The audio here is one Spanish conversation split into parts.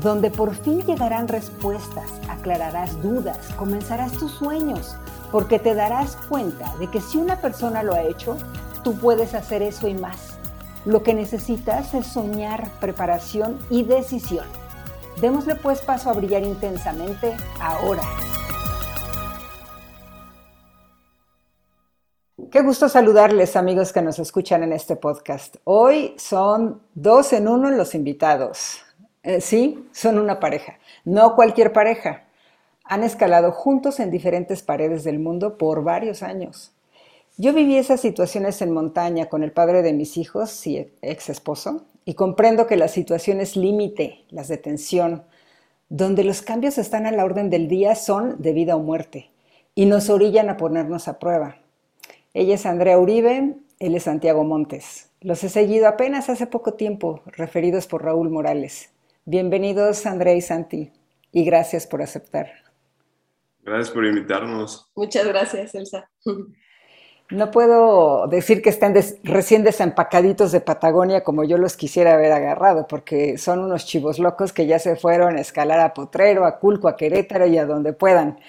donde por fin llegarán respuestas, aclararás dudas, comenzarás tus sueños, porque te darás cuenta de que si una persona lo ha hecho, tú puedes hacer eso y más. Lo que necesitas es soñar, preparación y decisión. Démosle pues paso a brillar intensamente ahora. Qué gusto saludarles amigos que nos escuchan en este podcast. Hoy son dos en uno los invitados. Eh, sí, son una pareja, no cualquier pareja. Han escalado juntos en diferentes paredes del mundo por varios años. Yo viví esas situaciones en montaña con el padre de mis hijos y ex esposo, y comprendo que la situación es límite, las de tensión, donde los cambios están a la orden del día son de vida o muerte, y nos orillan a ponernos a prueba. Ella es Andrea Uribe, él es Santiago Montes. Los he seguido apenas hace poco tiempo, referidos por Raúl Morales. Bienvenidos Andrea y Santi, y gracias por aceptar. Gracias por invitarnos. Muchas gracias, Elsa. No puedo decir que estén recién desempacaditos de Patagonia como yo los quisiera haber agarrado, porque son unos chivos locos que ya se fueron a escalar a Potrero, a Culco, a Querétaro y a donde puedan.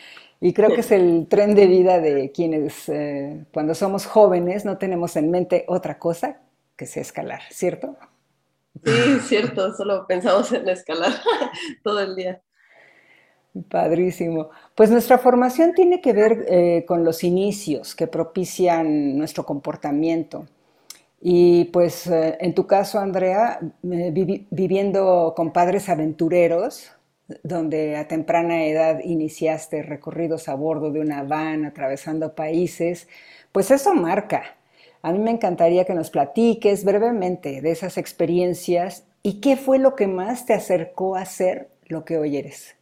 Y creo que es el tren de vida de quienes eh, cuando somos jóvenes no tenemos en mente otra cosa que sea escalar, ¿cierto? Sí, cierto, solo pensamos en escalar todo el día. Padrísimo. Pues nuestra formación tiene que ver eh, con los inicios que propician nuestro comportamiento. Y pues eh, en tu caso, Andrea, viviendo con padres aventureros, donde a temprana edad iniciaste recorridos a bordo de una van, atravesando países, pues eso marca. A mí me encantaría que nos platiques brevemente de esas experiencias y qué fue lo que más te acercó a ser lo que hoy eres.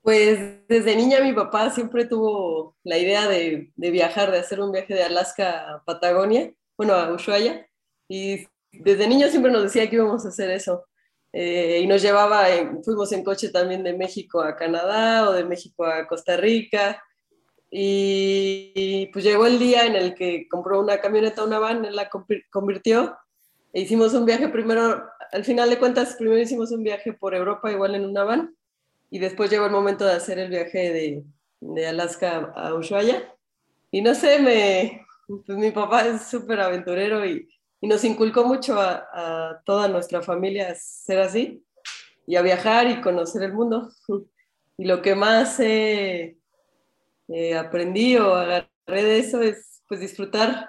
Pues desde niña mi papá siempre tuvo la idea de, viajar, de hacer un viaje de Alaska a Patagonia, bueno, a Ushuaia, y desde niño siempre nos decía que íbamos a hacer eso. Eh, y nos llevaba, fuimos en coche también de México a Canadá o de México a Costa Rica. Y, pues llegó el día en el que compró una camioneta, una van, él la convirtió. E hicimos un viaje primero, al final de cuentas, primero hicimos un viaje por Europa igual en una van y después llegó el momento de hacer el viaje de, de Alaska a Ushuaia. Y no sé, me, pues mi papá es súper aventurero y, y, nos inculcó mucho a, a, toda nuestra familia ser así y a viajar y conocer el mundo. Y lo que más eh, aprendí o agarré de eso es pues disfrutar,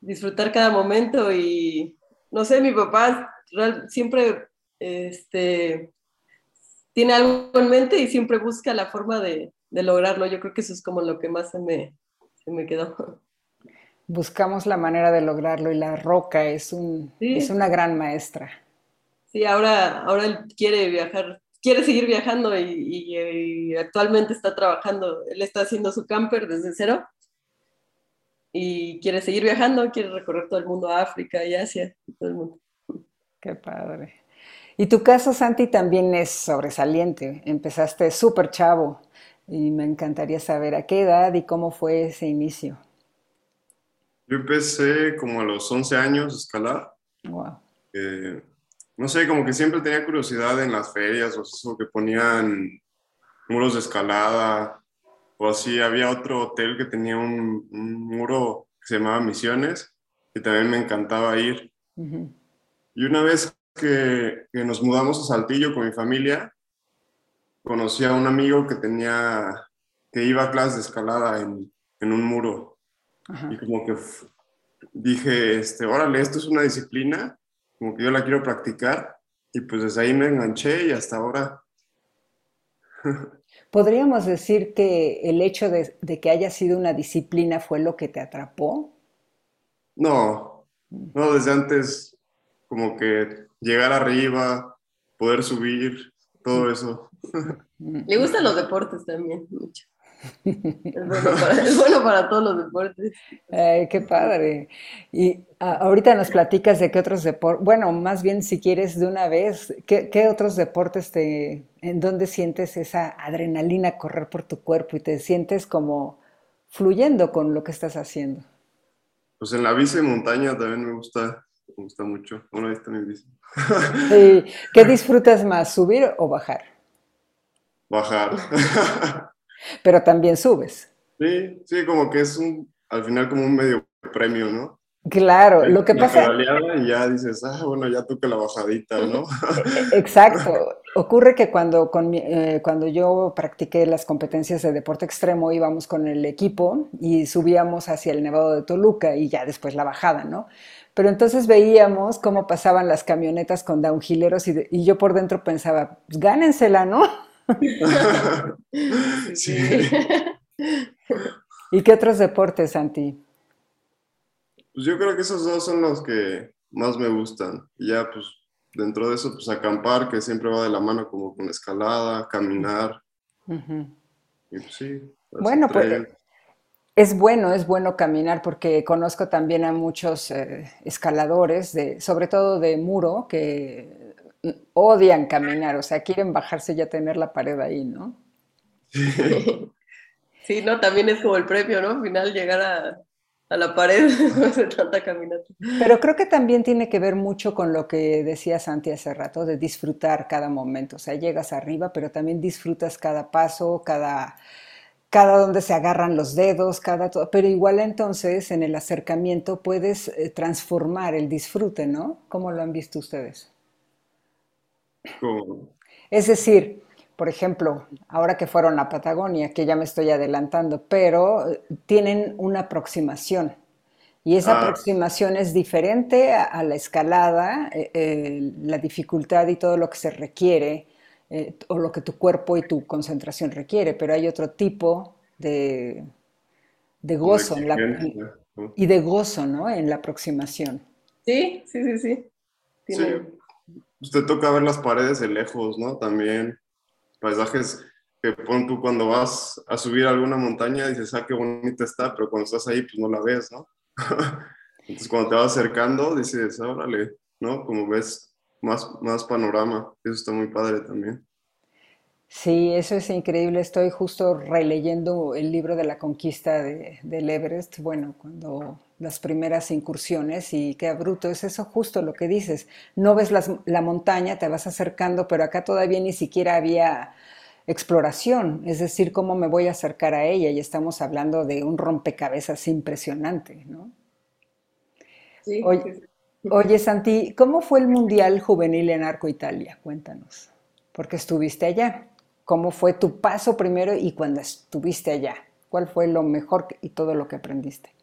disfrutar cada momento y no sé, mi papá siempre este, tiene algo en mente y siempre busca la forma de, lograrlo. Yo creo que eso es como lo que más se me, me quedó. Buscamos la manera de lograrlo y la roca es, un, es una gran maestra. Sí, ahora, ahora él quiere viajar, quiere seguir viajando y, actualmente está trabajando, él está haciendo su camper desde cero y quiere seguir viajando, quiere recorrer todo el mundo, África y Asia, todo el mundo. Qué padre. Y tu caso, Santi, también es sobresaliente. Empezaste súper chavo y me encantaría saber a qué edad y cómo fue ese inicio. Yo empecé como a los 11 años a escalar. Wow. No sé, como que siempre tenía curiosidad en las ferias o eso que ponían muros de escalada o así. Había otro hotel que tenía un, muro que se llamaba Misiones, que también me encantaba ir. Y una vez que, nos mudamos a Saltillo con mi familia, conocí a un amigo que tenía, que iba a clases de escalada en, en un muro. Y como que dije, este, órale, esto es una disciplina, como que yo la quiero practicar. Y pues desde ahí me enganché y hasta ahora. ¿Podríamos decir que el hecho de, de, que haya sido una disciplina fue lo que te atrapó? No, no, desde antes como que llegar arriba, poder subir, todo eso. Le gustan los deportes también, mucho. Es bueno para, todos los deportes. qué padre. Y ahorita nos platicas de qué otros deportes, bueno, más bien si quieres de una vez, ¿qué, ¿qué, otros deportes te, en dónde sientes esa adrenalina correr por tu cuerpo y te sientes como fluyendo con lo que estás haciendo? Pues en la bici de montaña también me gusta, me gusta mucho. Bueno, ahí está mi bici. ¿Qué disfrutas más, subir o bajar? Bajar. Pero también subes. Sí, sí, como que es un, al final como un medio premio, ¿no? Claro, lo que pasa... Y ya dices, ah, bueno, ya toca la bajadita, ¿no? Exacto. Ocurre que cuando, eh, cuando yo practiqué las competencias de deporte extremo íbamos con el equipo y subíamos hacia el Nevado de Toluca y ya después la bajada, ¿no? Pero entonces veíamos cómo pasaban las camionetas con downhilleros y, y yo por dentro pensaba, pues gánensela, ¿no? sí. ¿Y qué otros deportes, Santi? Pues yo creo que esos dos son los que más me gustan. Y ya, pues, dentro de eso, pues acampar, que siempre va de la mano como con escalada, caminar. Y pues sí. Bueno, pues es bueno, es bueno caminar porque conozco también a muchos eh, escaladores, de, sobre todo de muro, que odian caminar, o sea, quieren bajarse y ya tener la pared ahí, ¿no? Sí, no, también es como el premio, ¿no? Al final llegar a, la pared después de tanta caminata. Pero creo que también tiene que ver mucho con lo que decía Santi hace rato, de disfrutar cada momento. O sea, llegas arriba, pero también disfrutas cada paso, cada, cada donde se agarran los dedos, cada todo. Pero igual entonces en el acercamiento puedes eh, transformar el disfrute, ¿no? ¿Cómo lo han visto ustedes? Es decir, por ejemplo, ahora que fueron a Patagonia, que ya me estoy adelantando, pero eh, tienen una aproximación. Y esa ah. aproximación es diferente a, la escalada, eh, eh, la dificultad y todo lo que se requiere, o lo que tu cuerpo y tu concentración requiere, pero hay otro tipo de, de gozo y de gozo ¿no? en la aproximación. Sí, sí, sí, sí. sí usted toca ver las paredes de lejos, ¿no? También paisajes que pon tú cuando vas a subir alguna montaña dices, ah, qué bonita está, pero cuando estás ahí, pues no la ves, ¿no? Entonces cuando te vas acercando, dices, órale, ¿no? Como ves más, más panorama, eso está muy padre también. Sí, eso es increíble. Estoy justo releyendo el libro de la conquista de, del Everest, bueno, cuando las primeras incursiones y qué bruto, es eso justo lo que dices. No ves la montaña, te vas acercando, pero acá todavía ni siquiera había exploración, es decir, cómo me voy a acercar a ella y estamos hablando de un rompecabezas impresionante, ¿no? Sí, oye, oye, Santi, ¿cómo fue el Mundial Juvenil en Arco Italia? Cuéntanos, porque estuviste allá. ¿Cómo fue tu paso primero y cuando estuviste allá? ¿Cuál fue lo mejor y todo lo que aprendiste?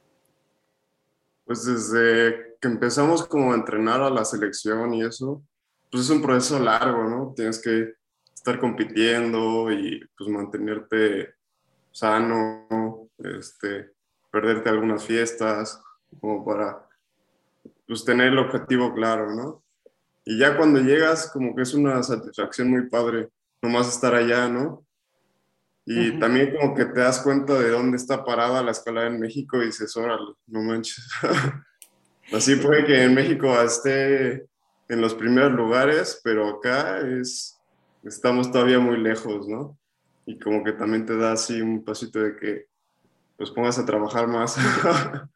Pues desde que empezamos como a entrenar a la selección y eso, pues es un proceso largo, ¿no? Tienes que estar compitiendo y pues mantenerte sano, este, perderte algunas fiestas, como para pues tener el objetivo claro, ¿no? Y ya cuando llegas, como que es una satisfacción muy padre nomás estar allá, ¿no? Y también como que te das cuenta de dónde está parada la escalada en México y dices, órale, no manches. Así puede que en México esté en los primeros lugares, pero acá es, estamos todavía muy lejos, ¿no? Y como que también te da así un pasito de que pues pongas a trabajar más.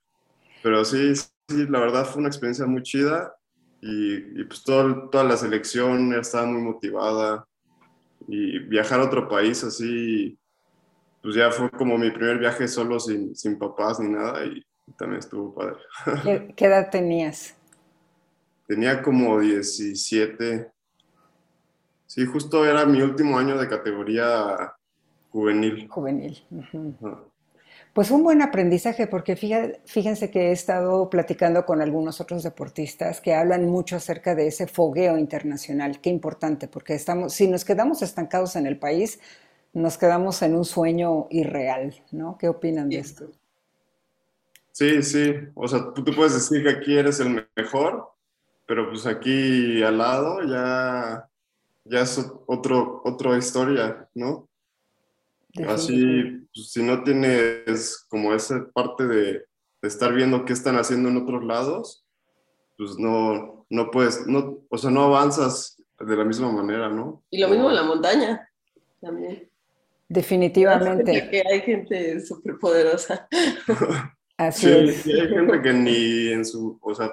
pero sí, sí, la verdad fue una experiencia muy chida y, pues todo, toda la selección estaba muy motivada y viajar a otro país así, pues ya fue como mi primer viaje solo sin, sin papás ni nada y también estuvo padre. ¿Qué, edad tenías? Tenía como 17. Sí, justo era mi último año de categoría juvenil. Juvenil. Pues un buen aprendizaje porque fíjense que he estado platicando con algunos otros deportistas que hablan mucho acerca de ese fogueo internacional. Qué importante, porque estamos, si nos quedamos estancados en el país, nos quedamos en un sueño irreal, ¿no? ¿Qué opinan de esto? Sí, sí. O sea, tú, tú puedes decir que aquí eres el mejor, pero pues aquí al lado ya ya es otro, otra historia, ¿no? Así, pues, si no tienes como esa parte de, estar viendo qué están haciendo en otros lados, pues no, no puedes, no, o sea, no avanzas de la misma manera, ¿no? Y lo mismo en la montaña también. Definitivamente. Que hay gente súper poderosa. Así es. hay gente que ni en su, o sea,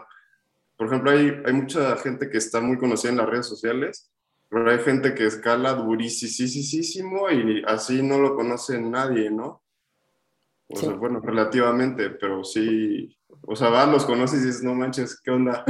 por ejemplo, hay, hay mucha gente que está muy conocida en las redes sociales, pero hay gente que escala durísimo y así no lo conoce nadie, ¿no? O sea, bueno, relativamente, pero sí, o sea, vas, los conoces y dices, no manches, ¿qué onda?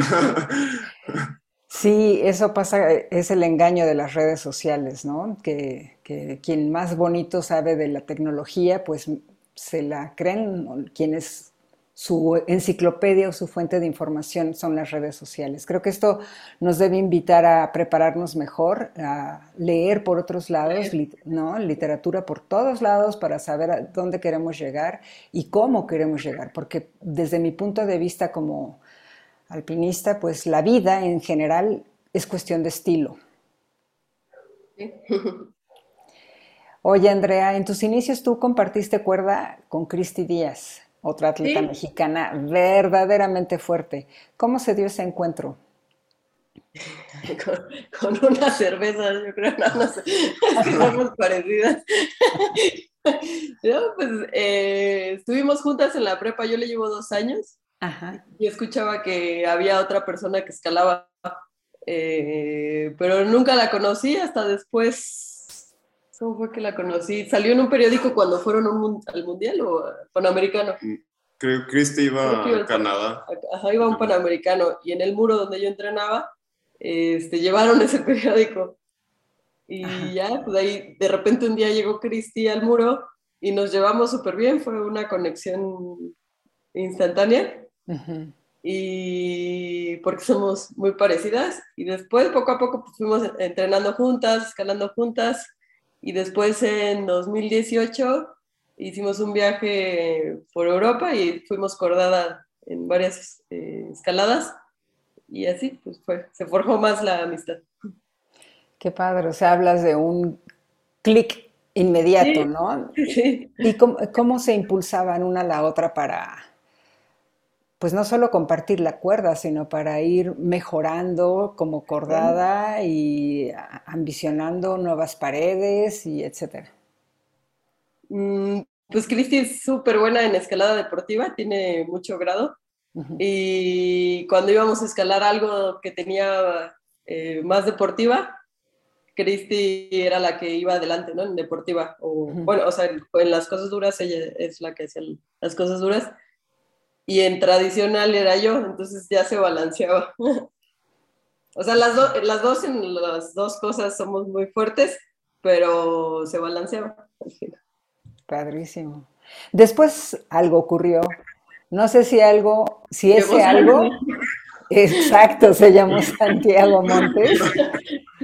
Sí, eso pasa, es el engaño de las redes sociales, ¿no? Que, que quien más bonito sabe de la tecnología, pues se la creen quienes su enciclopedia o su fuente de información son las redes sociales. Creo que esto nos debe invitar a prepararnos mejor, a leer por otros lados, ¿no? literatura por todos lados para saber a dónde queremos llegar y cómo queremos llegar, porque desde mi punto de vista como alpinista, pues la vida en general es cuestión de estilo. Oye, Andrea, en tus inicios tú compartiste cuerda con Cristi Díaz otra atleta mexicana verdaderamente fuerte. ¿Cómo se dio ese encuentro? Con, una cerveza, yo creo, no, no sé, parecidas. pues, eh, estuvimos juntas en la prepa, yo le llevo dos años y escuchaba que había otra persona que escalaba, eh, pero nunca la conocí hasta después ¿Cómo fue que la conocí? ¿Salió en un periódico cuando fueron al Mundial o Panamericano? Mm, creo que Cristi iba a Canadá. Ajá, iba a un Panamericano y en el muro donde yo entrenaba, este, llevaron ese periódico. Y ya, pues ahí de repente un día llegó Cristi al muro y nos llevamos súper bien, fue una conexión instantánea. Y porque somos muy parecidas. Y después, poco a poco, pues, fuimos entrenando juntas, escalando juntas y después en 2018 hicimos un viaje por Europa y fuimos cordada en varias eh, escaladas y así pues fue, se forjó más la amistad. Qué padre, o sea, hablas de un clic inmediato, ¿no? Sí. ¿Y cómo, cómo, se impulsaban una a la otra para, pues no solo compartir la cuerda, sino para ir mejorando como cordada y ambicionando nuevas paredes y etcétera. Mm, pues Cristi es súper buena en escalada deportiva, tiene mucho grado. Y cuando íbamos a escalar algo que tenía eh, más deportiva, Cristi era la que iba adelante, ¿no? En deportiva. O, Bueno, o sea, en las cosas duras ella es la que hacía las cosas duras y en tradicional era yo, entonces ya se balanceaba. o sea, las, las dos en las dos cosas somos muy fuertes, pero se balanceaba Padrísimo. Después algo ocurrió. No sé si algo, si ese algo, exacto, se llamó Santiago Montes.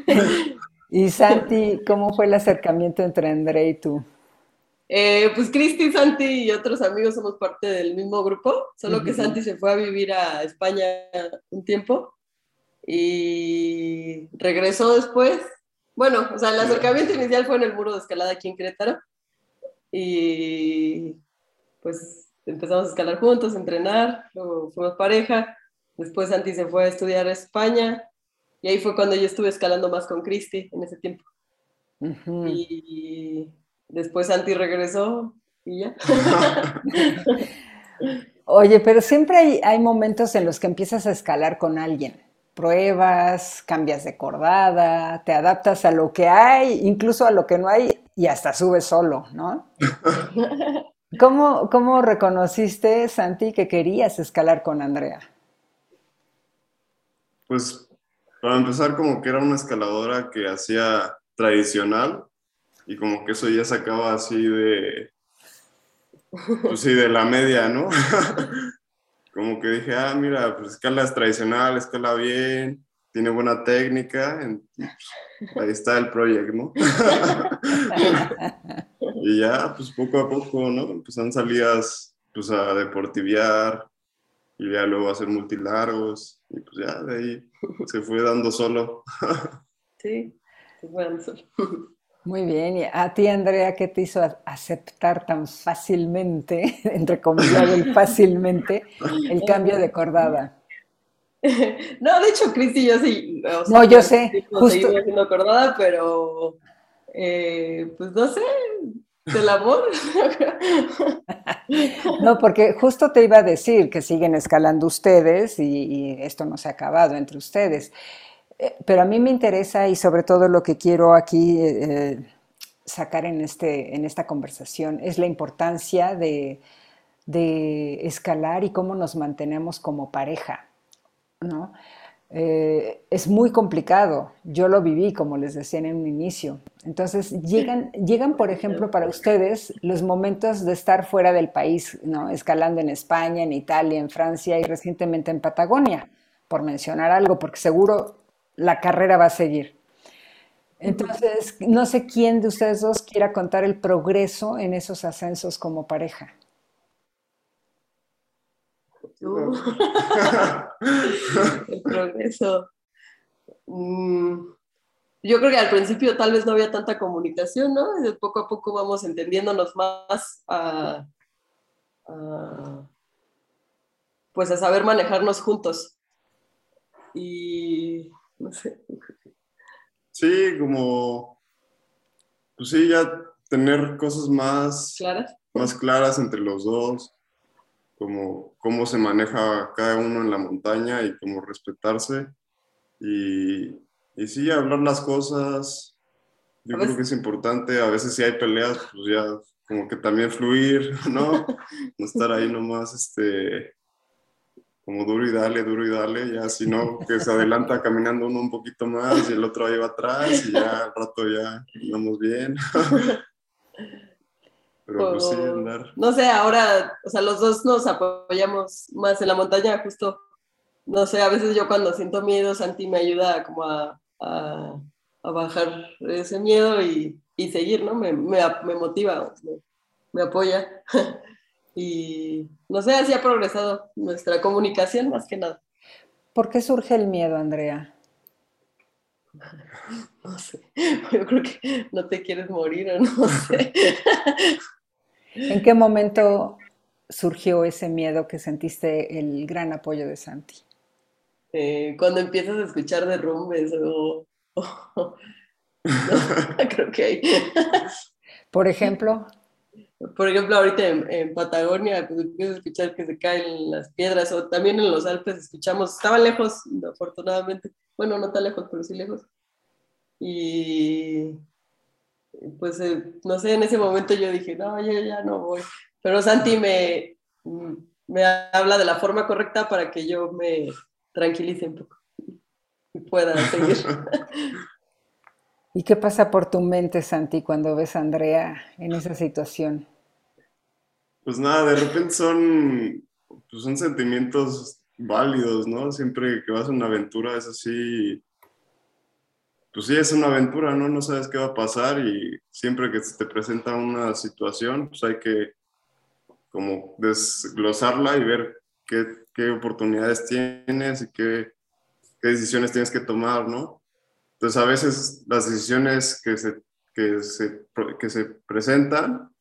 y Santi, ¿cómo fue el acercamiento entre André y tú? Eh, pues Cristi, Santi y otros amigos somos parte del mismo grupo, solo que Santi se fue a vivir a España un tiempo y regresó después. Bueno, o sea, el acercamiento inicial fue en el muro de escalada aquí en Querétaro y pues empezamos a escalar juntos, a entrenar, luego fuimos pareja, después Santi se fue a estudiar a España y ahí fue cuando yo estuve escalando más con Cristi en ese tiempo. Y Después Santi regresó y ya. Oye, pero siempre hay, momentos en los que empiezas a escalar con alguien. Pruebas, cambias de cordada, te adaptas a lo que hay, incluso a lo que no hay, y hasta subes solo, ¿no? ¿Cómo, ¿Cómo, reconociste, Santi, que querías escalar con Andrea? Pues para empezar, como que era una escaladora que hacía tradicional, y como que eso ya sacaba así de, pues sí, de la media, ¿no? como que dije, ah, mira, pues escala es tradicional, escala bien, tiene buena técnica, pues, ahí está el proyecto, ¿no? y ya, pues poco a poco, ¿no? Empezaron salidas, pues a deportiviar, y ya luego a hacer multilargos, y pues ya de ahí se fue dando solo. sí. Muy bien. ¿Y a ti, Andrea, qué te hizo aceptar tan fácilmente, entre comillas, fácilmente, el cambio de cordada? No, de hecho, Cristi, yo sí. no, yo sé. Justo... haciendo cordada, pero eh, pues no sé, del amor. no, porque justo te iba a decir que siguen escalando ustedes y, esto no se ha acabado entre ustedes. Eh, pero a mí me interesa y sobre todo lo que quiero aquí eh, sacar en, este, en esta conversación es la importancia de, de escalar y cómo nos mantenemos como pareja. ¿no? Eh, es muy complicado. Yo lo viví, como les decía en un inicio. Entonces, llegan, llegan, por ejemplo, para ustedes los momentos de estar fuera del país, ¿no? escalando en España, en Italia, en Francia y recientemente en Patagonia, por mencionar algo, porque seguro la carrera va a seguir. Entonces, no sé quién de ustedes dos quiera contar el progreso en esos ascensos como pareja. el progreso. Mm, yo creo que al principio tal vez no había tanta comunicación, ¿no? De poco a poco vamos entendiéndonos más a, pues a saber manejarnos juntos. Y no sé. Sí, como, pues sí, ya tener cosas más claras, más claras entre los dos como cómo se maneja cada uno en la montaña y cómo respetarse. Y, y sí, hablar las cosas, yo creo que es importante. A veces si hay peleas, pues ya como que también fluir, ¿no? No estar ahí nomás, este, como duro y dale, duro y dale, ya si no, que se adelanta caminando uno un poquito más y el otro ahí va atrás y ya al rato ya andamos bien. Pues no sé, ahora, o sea, los dos nos apoyamos más en la montaña, justo, no sé, a veces yo cuando siento miedo, Santi me ayuda como a, a, bajar ese miedo y, y seguir, ¿no? Me, me, me motiva, me, apoya. y no sé, así ha progresado nuestra comunicación más que nada. ¿Por qué surge el miedo, Andrea? No sé, yo creo que no te quieres morir o no sé. ¿En qué momento surgió ese miedo que sentiste el gran apoyo de Santi? Eh, cuando empiezas a escuchar derrumbes o... creo que hay. Por ejemplo. Por ejemplo, ahorita en, Patagonia, pues empiezas a escuchar que se caen las piedras, o también en los Alpes escuchamos, estaba lejos, afortunadamente, bueno, no tan lejos, pero sí lejos. Y pues eh, no sé, en ese momento yo dije, no, yo ya no voy. Pero Santi me, me habla de la forma correcta para que yo me tranquilice un poco y pueda seguir. ¿Y qué pasa por tu mente, Santi, cuando ves a Andrea en esa situación? Pues nada, de repente son, pues son sentimientos válidos, ¿no? Siempre que vas a una aventura es así, pues sí, es una aventura, ¿no? No sabes qué va a pasar y siempre que se te presenta una situación, pues hay que como desglosarla y ver qué, qué oportunidades tienes y qué, qué, decisiones tienes que tomar, ¿no? Entonces a veces las decisiones que se, que se, que se presentan,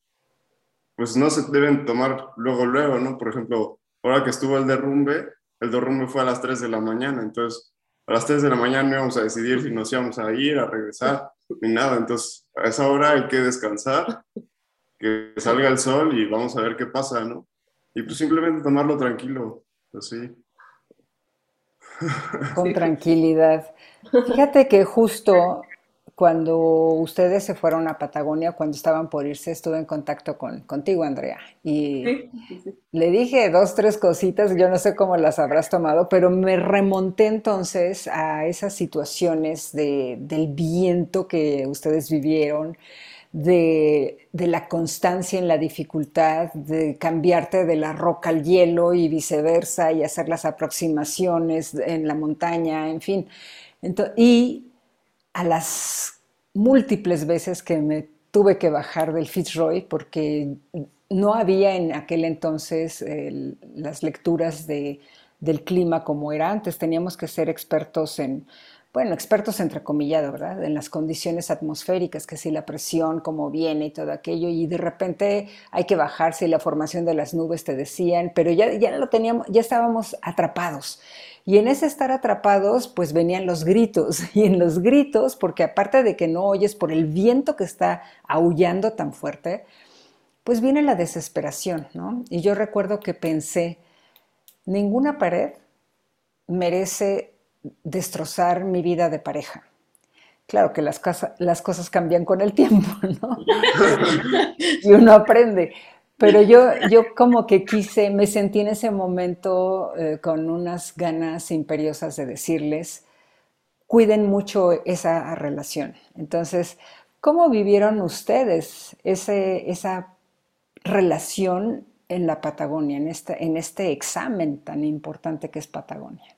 pues no se deben tomar luego, luego, ¿no? Por ejemplo, ahora que estuvo el derrumbe, el derrumbe fue a las 3 de la mañana, entonces a las 3 de la mañana no íbamos a decidir si nos íbamos a ir, a regresar, ni nada. Entonces, a esa hora hay que descansar, que salga el sol y vamos a ver qué pasa, ¿no? Y pues simplemente tomarlo tranquilo, así. Con tranquilidad. Fíjate que justo cuando ustedes se fueron a Patagonia, cuando estaban por irse, estuve en contacto con, contigo, Andrea. Y le dije dos, tres cositas, yo no sé cómo las habrás tomado, pero me remonté entonces a esas situaciones de, del viento que ustedes vivieron, de, de, la constancia en la dificultad, de cambiarte de la roca al hielo y viceversa, y hacer las aproximaciones en la montaña, en fin. Y a las múltiples veces que me tuve que bajar del Fitzroy porque no había en aquel entonces las lecturas de, del clima como era antes. Teníamos que ser expertos en bueno, expertos entrecomillado, ¿verdad? En las condiciones atmosféricas, que si la presión, cómo viene y todo aquello, y de repente hay que bajarse y la formación de las nubes te decían, pero ya, ya lo teníamos, ya estábamos atrapados. Y en ese estar atrapados, pues venían los gritos, y en los gritos, porque aparte de que no oyes por el viento que está aullando tan fuerte, pues viene la desesperación, ¿no? Y yo recuerdo que pensé, ninguna pared merece destrozar mi vida de pareja. Claro que las, cosas cambian con el tiempo, ¿no? y uno aprende. Pero yo, yo como que quise, me sentí en ese momento eh, con unas ganas imperiosas de decirles, cuiden mucho esa relación. Entonces, ¿cómo vivieron ustedes esa relación en la Patagonia, en este, en este examen tan importante que es Patagonia?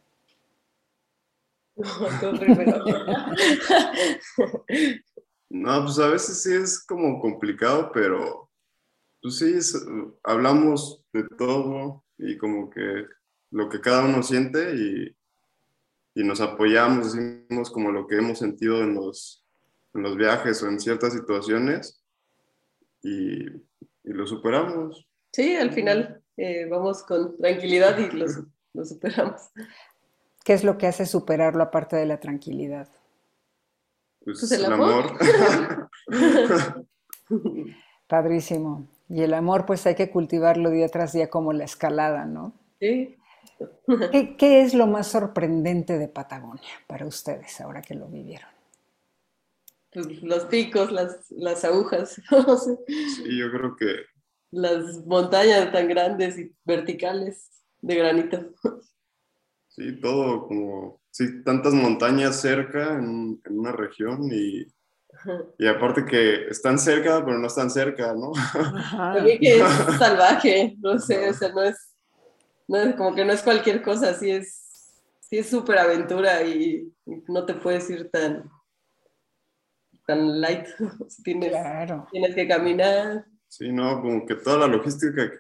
no, pues a veces sí es como complicado, pero pues sí, hablamos de todo y como que lo que cada uno siente y, y nos apoyamos, decimos como lo que hemos sentido en los, en los viajes o en ciertas situaciones y, y lo superamos. Sí, al final eh, vamos con tranquilidad y lo, lo superamos. ¿Qué es lo que hace superarlo aparte de la tranquilidad? Pues, pues el, amor. Padrísimo. Y el amor, pues hay que cultivarlo día tras día como la escalada, ¿no? Sí. ¿Qué, es lo más sorprendente de Patagonia para ustedes ahora que lo vivieron? Pues, los picos, las, las agujas. sí, yo creo que... Las montañas tan grandes y verticales de granito. Sí, todo como, sí, tantas montañas cerca en, una región y, y, aparte que están cerca, pero no están cerca, ¿no? También que es salvaje, no sé, o sea, no es, no es, como que no es cualquier cosa, sí es, sí es súper aventura y, no te puedes ir tan, tan light, tienes, tienes que caminar. Sí, no, como que toda la logística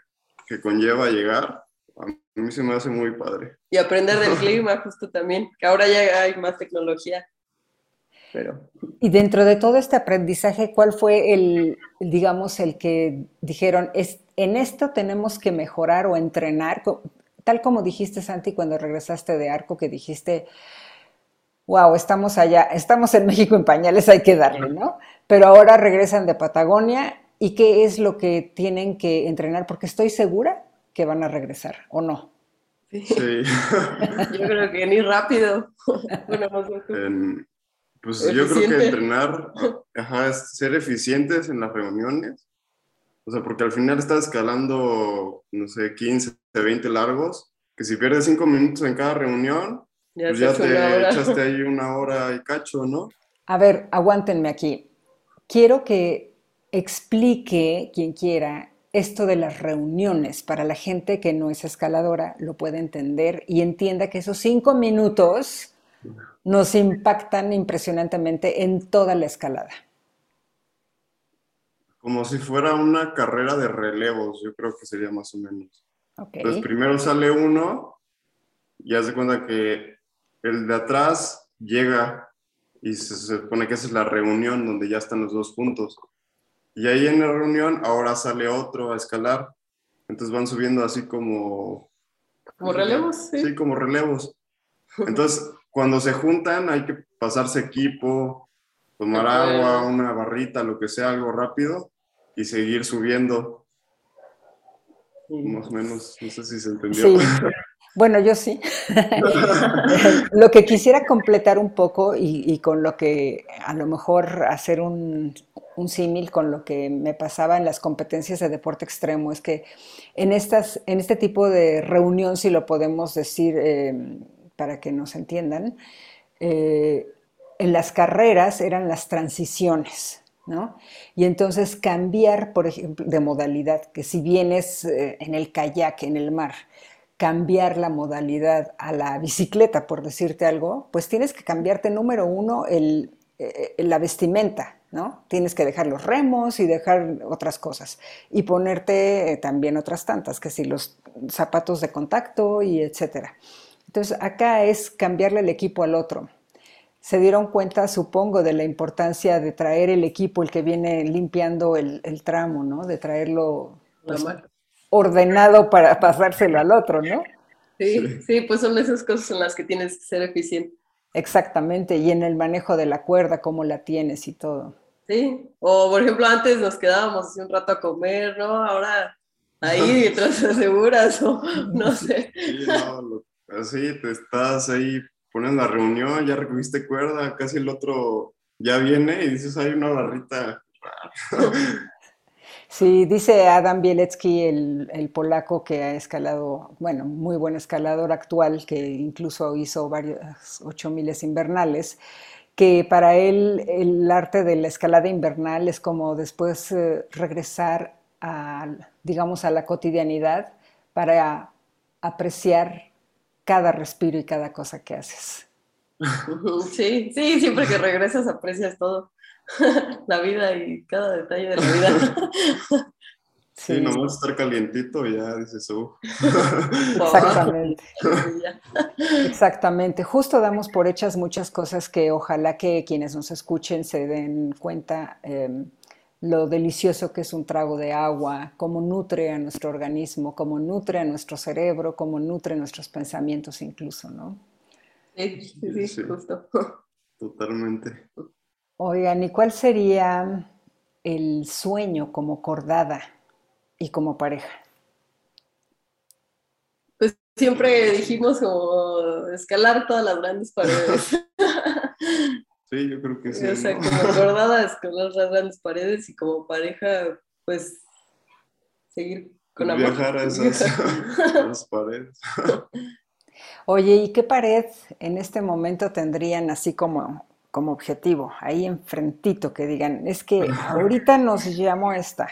que conlleva llegar a mí se me hace muy padre. Y aprender del clima, justo también, que ahora ya hay más tecnología. Pero... Y dentro de todo este aprendizaje, ¿cuál fue el, digamos, el que dijeron, es, en esto tenemos que mejorar o entrenar? Tal como dijiste, Santi, cuando regresaste de Arco, que dijiste, wow, estamos allá, estamos en México en pañales, hay que darle, ¿no? Pero ahora regresan de Patagonia y qué es lo que tienen que entrenar, porque estoy segura que van a regresar, ¿o no? Sí. yo creo que ni rápido. pues yo creo que entrenar ajá, es ser eficientes en las reuniones. O sea, porque al final estás escalando, no sé, 15, 20 largos, que si pierdes 5 minutos en cada reunión, ya, pues ya te echaste ahí una hora y cacho, ¿no? A ver, aguántenme aquí. Quiero que explique quien quiera esto de las reuniones, para la gente que no es escaladora, lo puede entender y entienda que esos cinco minutos nos impactan impresionantemente en toda la escalada. Como si fuera una carrera de relevos, yo creo que sería más o menos. Entonces primero sale uno y hace cuenta que el de atrás llega y se supone que esa es la reunión donde ya están los dos juntos. Y ahí en la reunión ahora sale otro a escalar. Entonces van subiendo así como... Como relevos, sí. Sí, como relevos. Entonces, cuando se juntan hay que pasarse equipo, tomar agua, una barrita, lo que sea, algo rápido y seguir subiendo. Más o menos, no sé si se entendió. Sí. Bueno, yo sí. lo que quisiera completar un poco y, con lo que a lo mejor hacer un, un símil con lo que me pasaba en las competencias de deporte extremo, es que en, estas, en este tipo de reunión, si lo podemos decir em, para que nos entiendan, eh, en las carreras eran las transiciones, ¿no? Y entonces cambiar, por ejemplo, de modalidad, que si vienes eh, en el kayak, en el mar, cambiar la modalidad a la bicicleta, por decirte algo, pues tienes que cambiarte, número uno, el, eh, la vestimenta, ¿no? Tienes que dejar los remos y dejar otras cosas y ponerte eh, también otras tantas, que si los zapatos de contacto y etcétera. Entonces, acá es cambiarle el equipo al otro. se dieron cuenta, supongo, de la importancia de traer el equipo, el que viene limpiando el, tramo, ¿no? De traerlo pues, ordenado para pasárselo al otro, ¿no? Sí, sí, pues son esas cosas en las que tienes que ser eficiente. Exactamente, y en el manejo de la cuerda, cómo la tienes y todo. Sí, o por ejemplo, antes nos quedábamos un rato a comer, ¿no? Ahora ahí detrás aseguras, o no sé. Sí, no, así te estás ahí ponen la reunión, ya recogiste cuerda, casi el otro ya viene y dices, hay una barrita. Sí, dice Adam Bielecki, el, polaco que ha escalado, bueno, muy buen escalador actual, que incluso hizo varios ocho miles invernales, que para él el arte de la escalada invernal es como después eh, regresar a, digamos, a la cotidianidad para apreciar cada respiro y cada cosa que haces. Sí, sí, siempre que regresas aprecias todo, la vida y cada detalle de la vida. Sí, no nomás estar calientito ya dices, uh. Exactamente. Exactamente. Justo damos por hechas muchas cosas que ojalá que quienes nos escuchen se den cuenta. Em, lo delicioso que es un trago de agua, cómo nutre a nuestro organismo, cómo nutre a nuestro cerebro, cómo nutre nuestros pensamientos incluso, ¿no? Sí, sí, sí, justo. Totalmente. Oigan, ¿y cuál sería el sueño como cordada y como pareja? Pues siempre dijimos como escalar todas las grandes paredes. Sí, yo creo que sí. O sea, como acordadas con las grandes paredes y como pareja, pues seguir con amor. Viajar a esas paredes. Oye, ¿y qué pared en este momento tendrían así como, como objetivo? Ahí enfrentito, que digan, es que ahorita nos llamo esta.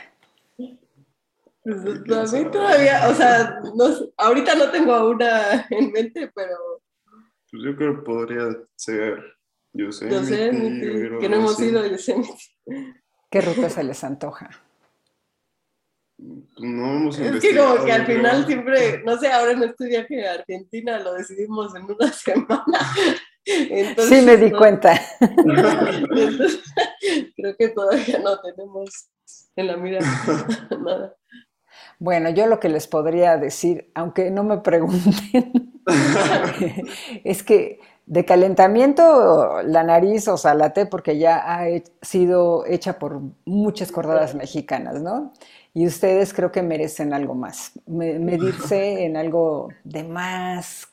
Pues a mí todavía, o sea, no, ahorita no tengo una en mente, pero... Pues yo creo que podría ser Yosemite. Yosemite, que no hemos ido a Yosemite. ¿Qué ruta se les antoja? No hemos Es que como que al final siempre, no sé, ahora en este viaje a Argentina lo decidimos en una semana. Entonces, sí, me di cuenta. Entonces, creo que todavía no tenemos en la mira nada. Bueno, yo lo que les podría decir, aunque no me pregunten, es que de calentamiento, la nariz o salate, porque ya ha sido hecha por muchas cordadas mexicanas, ¿no? Y ustedes creo que merecen algo más, medirse en algo de más,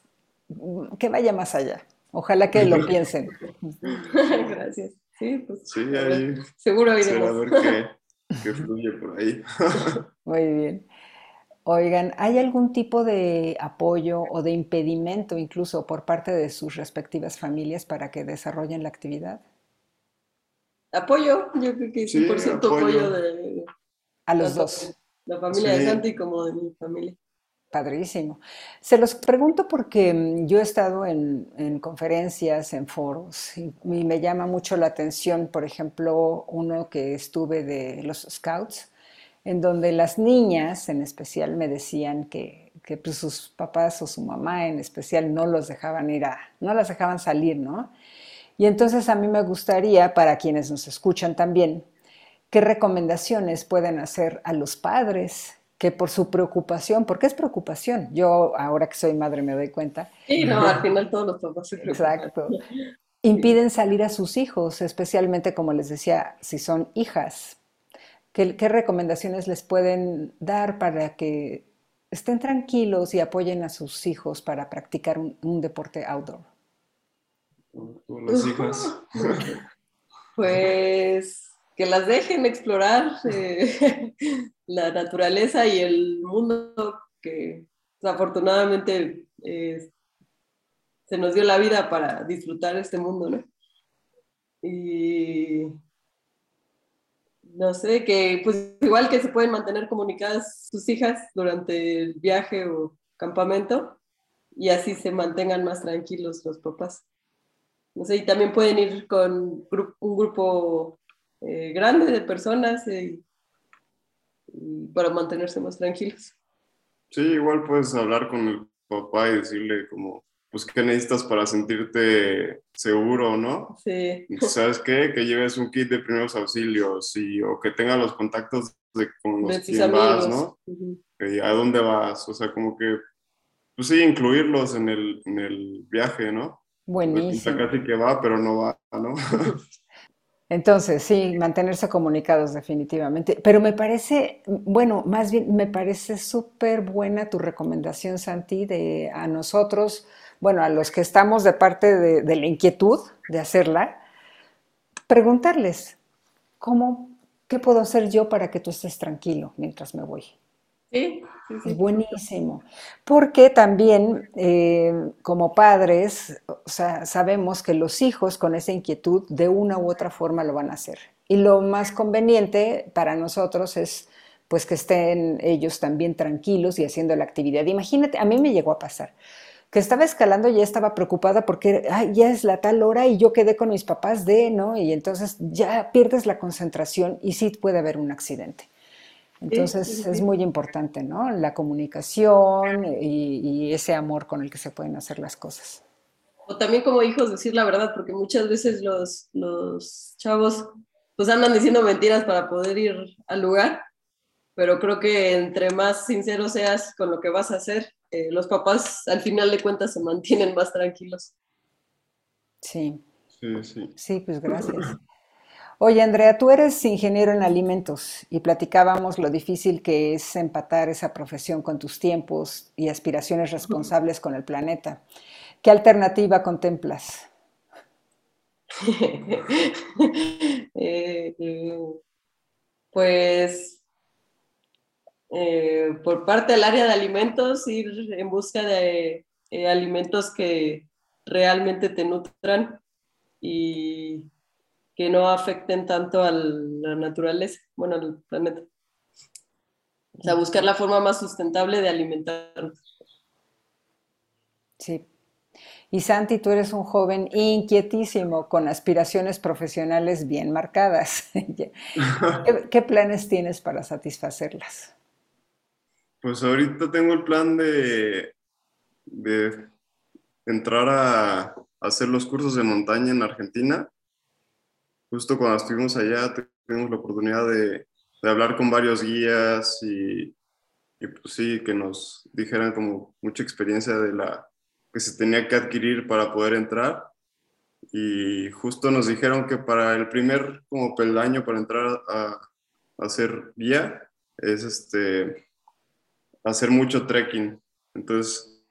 que vaya más allá. Ojalá que lo piensen. Gracias. Sí, pues, sí ahí seguro iremos. A ver qué fluye por ahí. Muy bien. Oigan, ¿hay algún tipo de apoyo o de impedimento incluso por parte de sus respectivas familias para que desarrollen la actividad? Apoyo, yo creo que 100% apoyo. de... A los dos. La familia de Santi como de mi familia. Padrísimo. Se los pregunto porque mm, yo he estado en, en, conferencias, en foros, y, me llama mucho la atención, por ejemplo, uno que estuve de los Scouts, en donde las niñas en especial me decían que, pues, sus papás o su mamá en especial no los dejaban ir a, no las dejaban salir, ¿no? Y entonces a mí me gustaría, para quienes nos escuchan también, qué recomendaciones pueden hacer a los padres que por su preocupación, porque es preocupación, yo ahora que soy madre me doy cuenta. Sí, no, al final todos los papás se preocupan. Exacto. Impiden salir a sus hijos, especialmente como les decía, si son hijas, ¿Qué, recomendaciones les pueden dar para que estén tranquilos y apoyen a sus hijos para practicar un, deporte outdoor? Las hijas. Pues que las dejen explorar eh, la naturaleza y el mundo que afortunadamente eh, se nos dio la vida para disfrutar este mundo, ¿no? Y no sé, que pues igual que se pueden mantener comunicadas sus hijas durante el viaje o campamento y así se mantengan más tranquilos los papás. No sé, y también pueden ir con un grupo eh, grande de personas eh, para mantenerse más tranquilos. Sí, igual puedes hablar con el papá y decirle como pues, ¿qué necesitas para sentirte seguro, no? Sí. ¿Sabes qué? Que lleves un kit de primeros auxilios y, o que tengas los contactos de con los que vas, ¿no? ¿A dónde vas? O sea, como que, pues sí, incluirlos en el, en el viaje, ¿no? Buenísimo. Casi que va, pero no va, ¿no? Entonces, sí, mantenerse comunicados definitivamente. Pero me parece, bueno, más bien me parece súper buena tu recomendación, Santi, de a nosotros, bueno, a los que estamos de parte de, la inquietud de hacerla, preguntarles, ¿cómo, qué puedo hacer yo para que tú estés tranquilo mientras me voy? Sí, Es buenísimo. Porque también eh, como padres, o sea, sabemos que los hijos con esa inquietud de una u otra forma lo van a hacer. Y lo más conveniente para nosotros es pues que estén ellos también tranquilos y haciendo la actividad. Imagínate, a mí me llegó a pasar que estaba escalando y ya estaba preocupada porque ya es la tal hora y yo quedé con mis papás de, ¿no? Y entonces ya pierdes la concentración y sí puede haber un accidente. Entonces es muy importante, ¿no? La comunicación y, ese amor con el que se pueden hacer las cosas. O también como hijos decir la verdad, porque muchas veces los, los chavos pues andan diciendo mentiras para poder ir al lugar, pero creo que entre más sincero seas con lo que vas a hacer, eh, los papás al final de cuentas se mantienen más tranquilos. Sí. Sí, sí. Sí, pues gracias. Oye, Andrea, tú eres ingeniero en alimentos y platicábamos lo difícil que es empatar esa profesión con tus tiempos y aspiraciones responsables con el planeta. ¿Qué alternativa contemplas? Eh, eh, pues eh, por parte del área de alimentos, ir en busca de alimentos que realmente te nutran y que no afecten tanto a la naturaleza, bueno, al planeta. O sea, buscar la forma más sustentable de alimentarnos. Sí. Y Santi, tú eres un joven inquietísimo, con aspiraciones profesionales bien marcadas. ¿Qué, planes tienes para satisfacerlas? Pues ahorita tengo el plan de, de entrar a hacer los cursos de montaña en Argentina justo cuando estuvimos allá tuvimos la oportunidad de, de hablar con varios guías y, y, pues sí, que nos dijeran como mucha experiencia de la que se tenía que adquirir para poder entrar. Y justo nos dijeron que para el primer como peldaño para entrar a, a hacer guía es este, hacer mucho trekking. Entonces,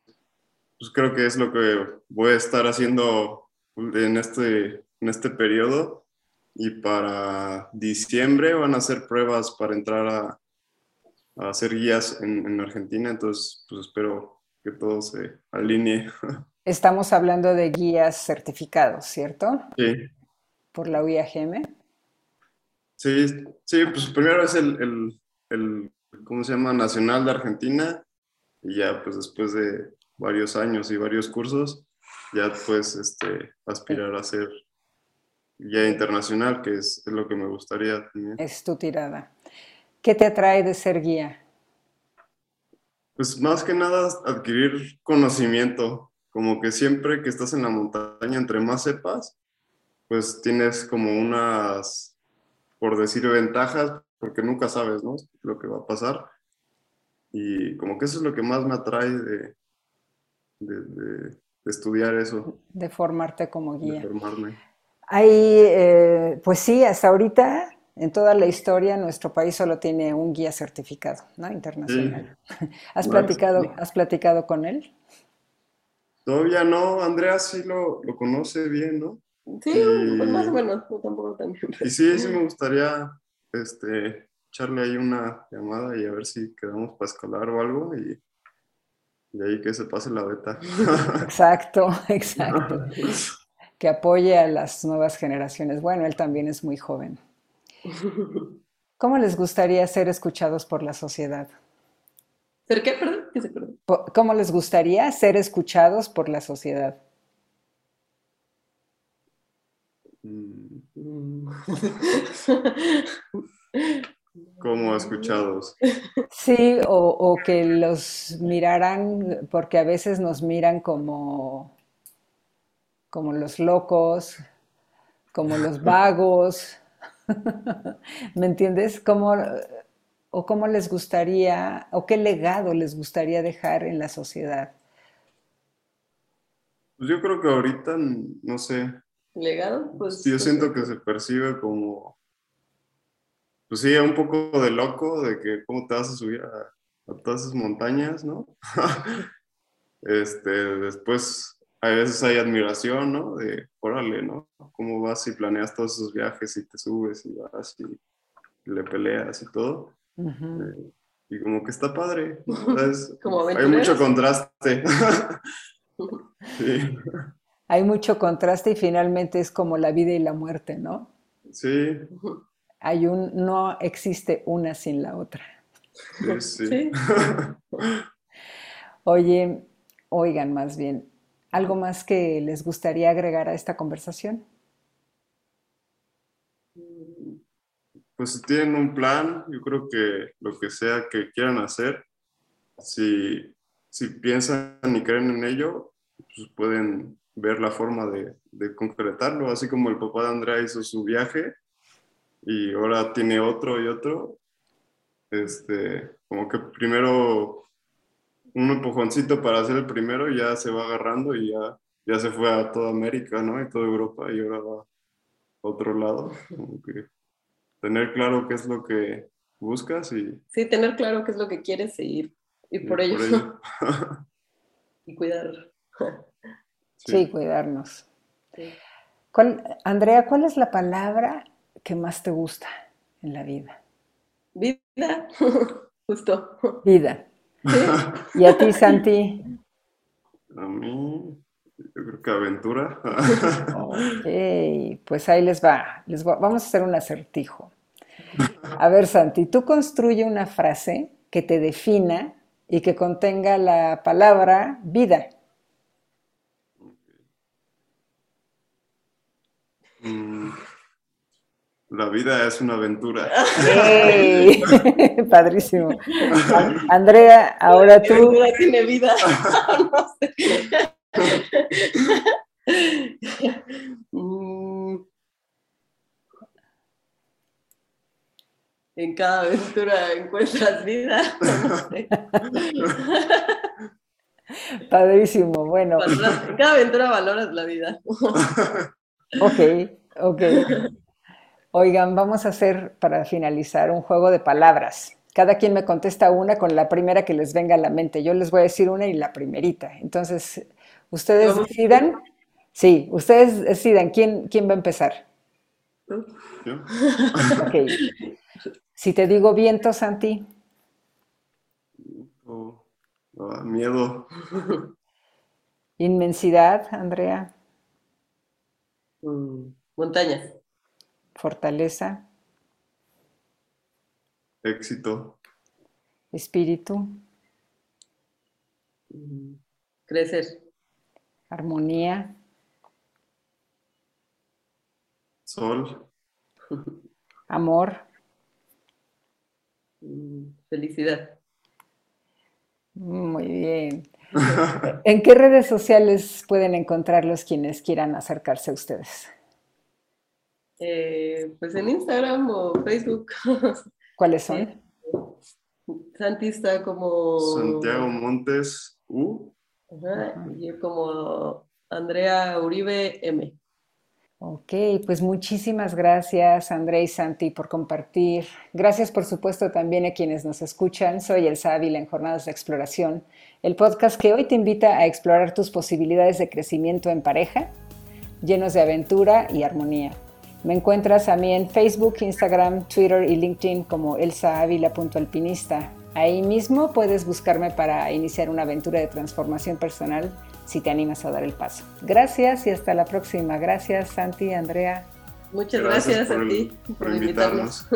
pues creo que es lo que voy a estar haciendo en este, en este periodo y para diciembre van a hacer pruebas para entrar a, a hacer guías en, en, Argentina, entonces pues espero que todo se alinee. Estamos hablando de guías certificados, ¿cierto? Sí. Por la UIAGM. Sí, sí, pues primero es el, el, el, ¿cómo se llama? Nacional de Argentina y ya pues después de varios años y varios cursos, ya pues este, aspirar a ser guía internacional, que es, lo que me gustaría también. Es tu tirada. ¿Qué te atrae de ser guía? Pues más que nada adquirir conocimiento, como que siempre que estás en la montaña, entre más sepas, pues tienes como unas, por decir, ventajas, porque nunca sabes, ¿no? Lo que va a pasar. Y como que eso es lo que más me atrae de, de, estudiar eso. De formarte como guía. De formarme. Hay, eh, pues sí, hasta ahorita en toda la historia nuestro país solo tiene un guía certificado, ¿no? Internacional. ¿Has, platicado, ¿Has platicado con él? Todavía no, Andrea sí lo, lo conoce bien, ¿no? Sí, pues más o menos, tampoco también. Y sí, sí me gustaría este, echarle ahí una llamada y a ver si quedamos para escalar o algo y, y ahí que se pase la beta. Exacto, exacto. que apoye a las nuevas generaciones. Bueno, él también es muy joven. ¿Cómo les gustaría ser escuchados por la sociedad? ¿Ser qué? Perdón, ¿qué se perdón? ¿Cómo les gustaría ser escuchados por la sociedad? como escuchados. Sí, o, que los miraran, porque a veces nos miran como, como los locos, como los vagos. ¿Me entiendes? Como, o cómo les gustaría, o qué legado les gustaría dejar en la sociedad. Pues yo creo que ahorita, no sé. ¿Legado? Pues, yo pues siento que se percibe como, pues sí, un poco de loco, de que cómo te vas a subir a, todas esas montañas, ¿no? este, después, a veces hay admiración, ¿no? De, órale, ¿no? ¿Cómo vas y planeas todos esos viajes y te subes y vas y le peleas y todo? Eh, y como que está padre. hay mucho contraste. Hay mucho contraste y finalmente es como la vida y la muerte, ¿no? Sí. Hay un, no existe una sin la otra. Sí, Oye, oigan más bien, ¿algo más que les gustaría agregar a esta conversación? Pues si tienen un plan, yo creo que lo que sea que quieran hacer, si, si piensan y creen en ello, pues pueden ver la forma de, de, concretarlo, así como el papá de Andrea hizo su viaje y ahora tiene otro y otro, este, como que primero un empujoncito para hacer el primero y ya se va agarrando y ya, ya se fue a toda América, ¿no? Y toda Europa y ahora va a otro lado, como que tener claro qué es lo que buscas y... Sí, tener claro qué es lo que quieres seguir y, por, ello. y cuidar Sí, cuidarnos. Andrea, ¿cuál es la palabra que más te gusta en la vida? Vida, justo. Vida. ¿Y a ti, Santi? A mí, yo creo que aventura. ok, pues ahí les va. les Vamos a hacer un acertijo. A ver, Santi, tú construye una frase que te defina y que contenga la palabra vida. Mm, la vida es una aventura. Padrísimo. Andrea, ahora tú. La tiene vida. Mm. En cada aventura encuentras vida. Padrísimo, bueno. En cada aventura valoras la vida. Ok, ok. Oigan, vamos a hacer para finalizar un juego de palabras. Cada quien me contesta una con la primera que les venga a la mente. Yo les voy a decir una y la primerita. Entonces, ustedes decidan. Sí, ustedes decidan quién, quién va a empezar. Ok. Si te digo viento, Santi. Oh, ah, miedo. Inmensidad, Andrea. Mm, montañas. Fortaleza. Éxito. Espíritu. Mm, crecer. Armonía. Sol. Amor. Mm, felicidad. Muy bien. ¿En qué redes sociales pueden encontrarlos quienes quieran acercarse a ustedes? Eh, pues en Instagram o Facebook. ¿Cuáles son? Eh, Santi está como... Santiago Montes U. y yo como Andrea Uribe M. Ok, pues muchísimas gracias André y Santi por compartir. Gracias por supuesto también a quienes nos escuchan. Soy Elsa Ávila en Jornadas de Exploración, el podcast que hoy te invita a explorar tus posibilidades de crecimiento en pareja, llenos de aventura y armonía. Me encuentras a mí en Facebook, Instagram, Twitter y LinkedIn como elsaavila.alpinista. Ahí mismo puedes buscarme para iniciar una aventura de transformación personal si te animas a dar el paso. Gracias y hasta la próxima. Gracias, Santi, Andrea. Muchas gracias, a ti. Por invitarnos.